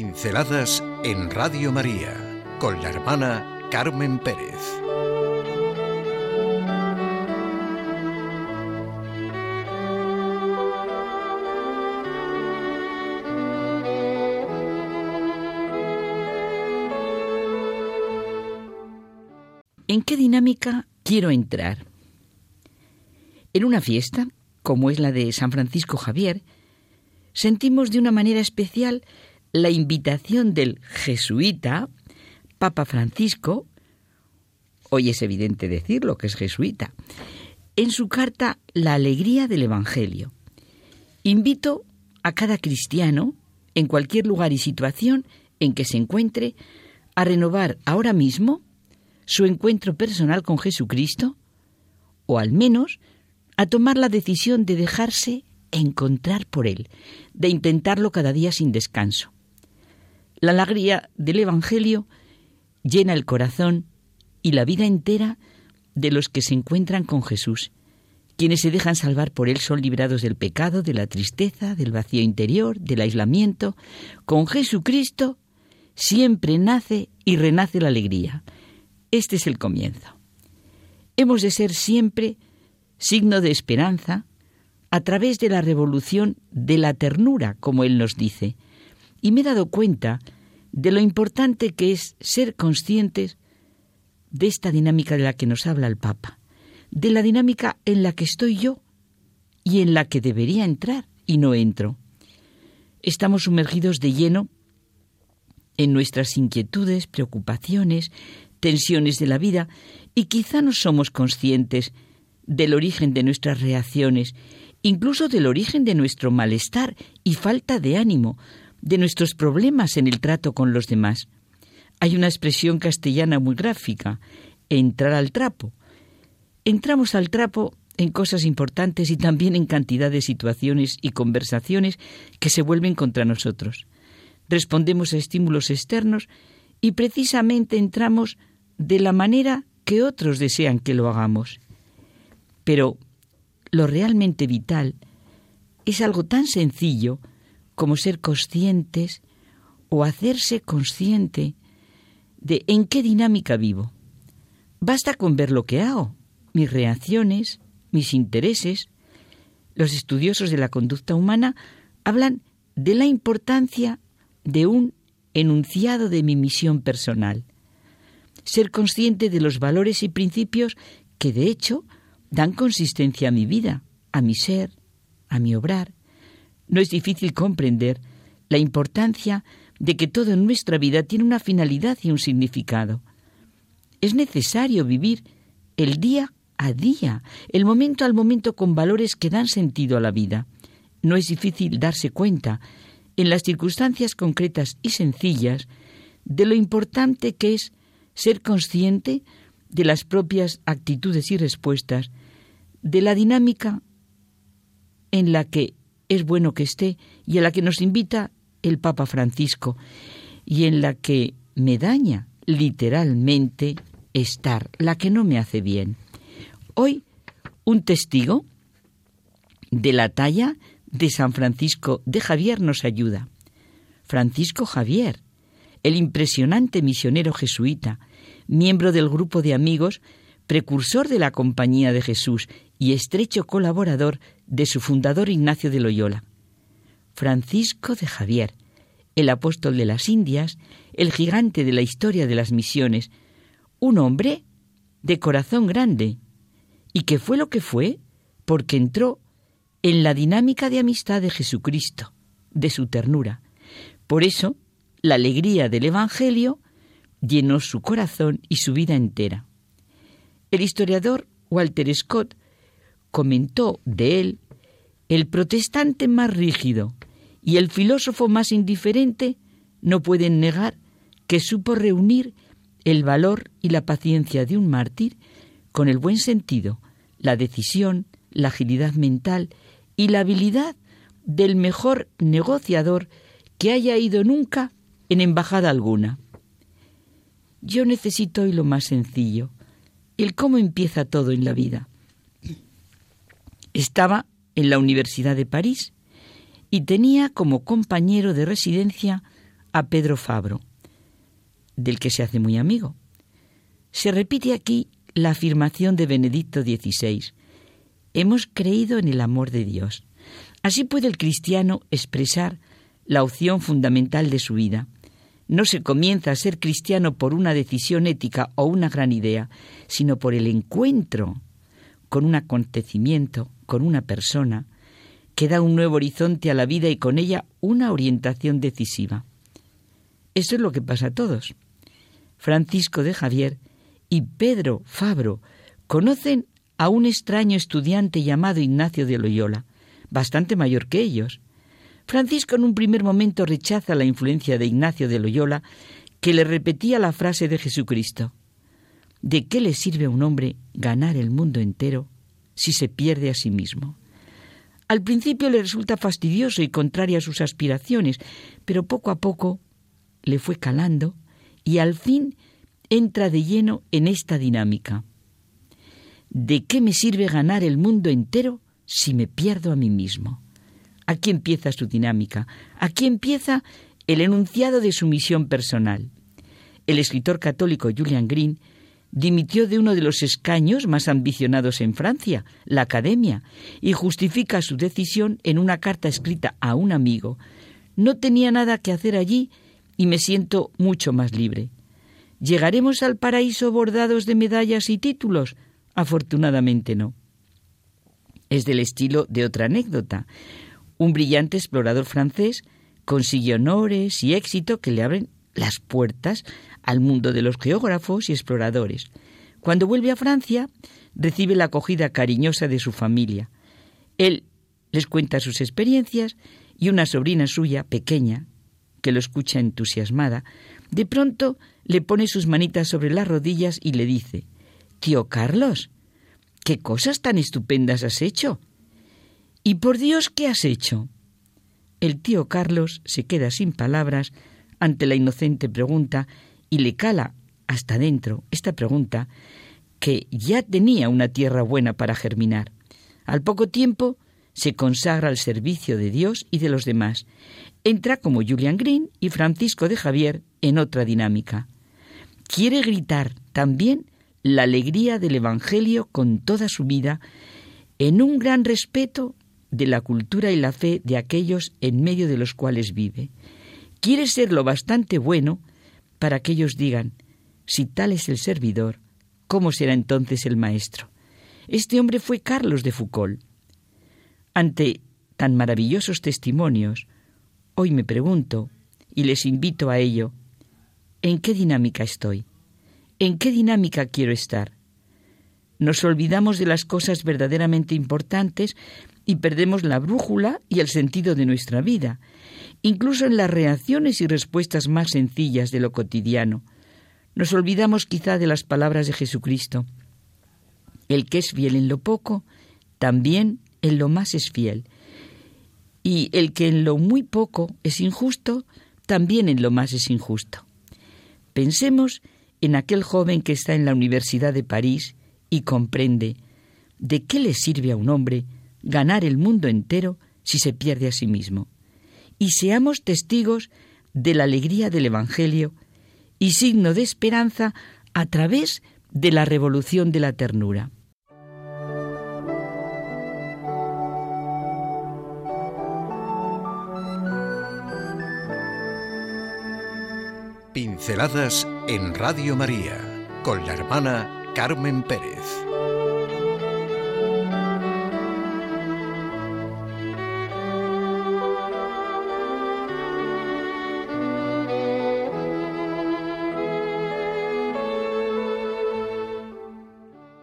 Pinceladas en Radio María con la hermana Carmen Pérez. ¿En qué dinámica quiero entrar? En una fiesta, como es la de San Francisco Javier, sentimos de una manera especial la invitación del jesuita, Papa Francisco, hoy es evidente decirlo que es jesuita, en su carta La alegría del Evangelio. Invito a cada cristiano, en cualquier lugar y situación en que se encuentre, a renovar ahora mismo su encuentro personal con Jesucristo, o al menos a tomar la decisión de dejarse encontrar por Él, de intentarlo cada día sin descanso. La alegría del Evangelio llena el corazón y la vida entera de los que se encuentran con Jesús. Quienes se dejan salvar por Él son librados del pecado, de la tristeza, del vacío interior, del aislamiento. Con Jesucristo siempre nace y renace la alegría. Este es el comienzo. Hemos de ser siempre signo de esperanza a través de la revolución de la ternura, como Él nos dice, y me he dado cuenta de lo importante que es ser conscientes de esta dinámica de la que nos habla el Papa, de la dinámica en la que estoy yo y en la que debería entrar y no entro. Estamos sumergidos de lleno en nuestras inquietudes, preocupaciones, tensiones de la vida y quizá no somos conscientes del origen de nuestras reacciones, incluso del origen de nuestro malestar y falta de ánimo, de nuestros problemas en el trato con los demás. Hay una expresión castellana muy gráfica, entrar al trapo. Entramos al trapo en cosas importantes y también en cantidad de situaciones y conversaciones que se vuelven contra nosotros. Respondemos a estímulos externos y precisamente entramos de la manera que otros desean que lo hagamos. Pero lo realmente vital es algo tan sencillo como ser conscientes o hacerse consciente de en qué dinámica vivo. Basta con ver lo que hago, mis reacciones, mis intereses. Los estudiosos de la conducta humana hablan de la importancia de un enunciado de mi misión personal. Ser consciente de los valores y principios que de hecho dan consistencia a mi vida, a mi ser, a mi obrar. No es difícil comprender la importancia de que todo en nuestra vida tiene una finalidad y un significado. Es necesario vivir el día a día, el momento al momento con valores que dan sentido a la vida. No es difícil darse cuenta, en las circunstancias concretas y sencillas, de lo importante que es ser consciente de las propias actitudes y respuestas, de la dinámica en la que es bueno que esté y a la que nos invita el Papa Francisco y en la que me daña literalmente estar, la que no me hace bien. Hoy un testigo de la talla de San Francisco de Javier nos ayuda. Francisco Javier, el impresionante misionero jesuita, miembro del grupo de amigos, precursor de la Compañía de Jesús y estrecho colaborador de su fundador Ignacio de Loyola. Francisco de Javier, el apóstol de las Indias, el gigante de la historia de las misiones, un hombre de corazón grande, y que fue lo que fue porque entró en la dinámica de amistad de Jesucristo, de su ternura. Por eso, la alegría del Evangelio llenó su corazón y su vida entera. El historiador Walter Scott comentó de él el protestante más rígido y el filósofo más indiferente no pueden negar que supo reunir el valor y la paciencia de un mártir con el buen sentido, la decisión, la agilidad mental y la habilidad del mejor negociador que haya ido nunca en embajada alguna. Yo necesito hoy lo más sencillo, el cómo empieza todo en la vida. Estaba en la Universidad de París y tenía como compañero de residencia a Pedro Fabro, del que se hace muy amigo. Se repite aquí la afirmación de Benedicto XVI. Hemos creído en el amor de Dios. Así puede el cristiano expresar la opción fundamental de su vida. No se comienza a ser cristiano por una decisión ética o una gran idea, sino por el encuentro con un acontecimiento, con una persona, que da un nuevo horizonte a la vida y con ella una orientación decisiva. Eso es lo que pasa a todos. Francisco de Javier y Pedro Fabro conocen a un extraño estudiante llamado Ignacio de Loyola, bastante mayor que ellos. Francisco en un primer momento rechaza la influencia de Ignacio de Loyola, que le repetía la frase de Jesucristo. ¿De qué le sirve a un hombre ganar el mundo entero si se pierde a sí mismo? Al principio le resulta fastidioso y contrario a sus aspiraciones, pero poco a poco le fue calando y al fin entra de lleno en esta dinámica. ¿De qué me sirve ganar el mundo entero si me pierdo a mí mismo? Aquí empieza su dinámica, aquí empieza el enunciado de su misión personal. El escritor católico Julian Green dimitió de uno de los escaños más ambicionados en Francia, la Academia, y justifica su decisión en una carta escrita a un amigo. No tenía nada que hacer allí y me siento mucho más libre. ¿Llegaremos al paraíso bordados de medallas y títulos? Afortunadamente no. Es del estilo de otra anécdota. Un brillante explorador francés consiguió honores y éxito que le abren las puertas al mundo de los geógrafos y exploradores. Cuando vuelve a Francia, recibe la acogida cariñosa de su familia. Él les cuenta sus experiencias y una sobrina suya, pequeña, que lo escucha entusiasmada, de pronto le pone sus manitas sobre las rodillas y le dice, Tío Carlos, ¿qué cosas tan estupendas has hecho? ¿Y por Dios qué has hecho? El tío Carlos se queda sin palabras ante la inocente pregunta y le cala hasta dentro esta pregunta que ya tenía una tierra buena para germinar. Al poco tiempo se consagra al servicio de Dios y de los demás. Entra como Julian Green y Francisco de Javier en otra dinámica. Quiere gritar también la alegría del Evangelio con toda su vida en un gran respeto de la cultura y la fe de aquellos en medio de los cuales vive. Quiere ser lo bastante bueno para que ellos digan, si tal es el servidor, ¿cómo será entonces el maestro? Este hombre fue Carlos de Foucault. Ante tan maravillosos testimonios, hoy me pregunto, y les invito a ello, ¿en qué dinámica estoy? ¿En qué dinámica quiero estar? Nos olvidamos de las cosas verdaderamente importantes y perdemos la brújula y el sentido de nuestra vida, incluso en las reacciones y respuestas más sencillas de lo cotidiano. Nos olvidamos quizá de las palabras de Jesucristo. El que es fiel en lo poco, también en lo más es fiel. Y el que en lo muy poco es injusto, también en lo más es injusto. Pensemos en aquel joven que está en la Universidad de París y comprende de qué le sirve a un hombre ganar el mundo entero si se pierde a sí mismo. Y seamos testigos de la alegría del Evangelio y signo de esperanza a través de la revolución de la ternura. Pinceladas en Radio María con la hermana Carmen Pérez.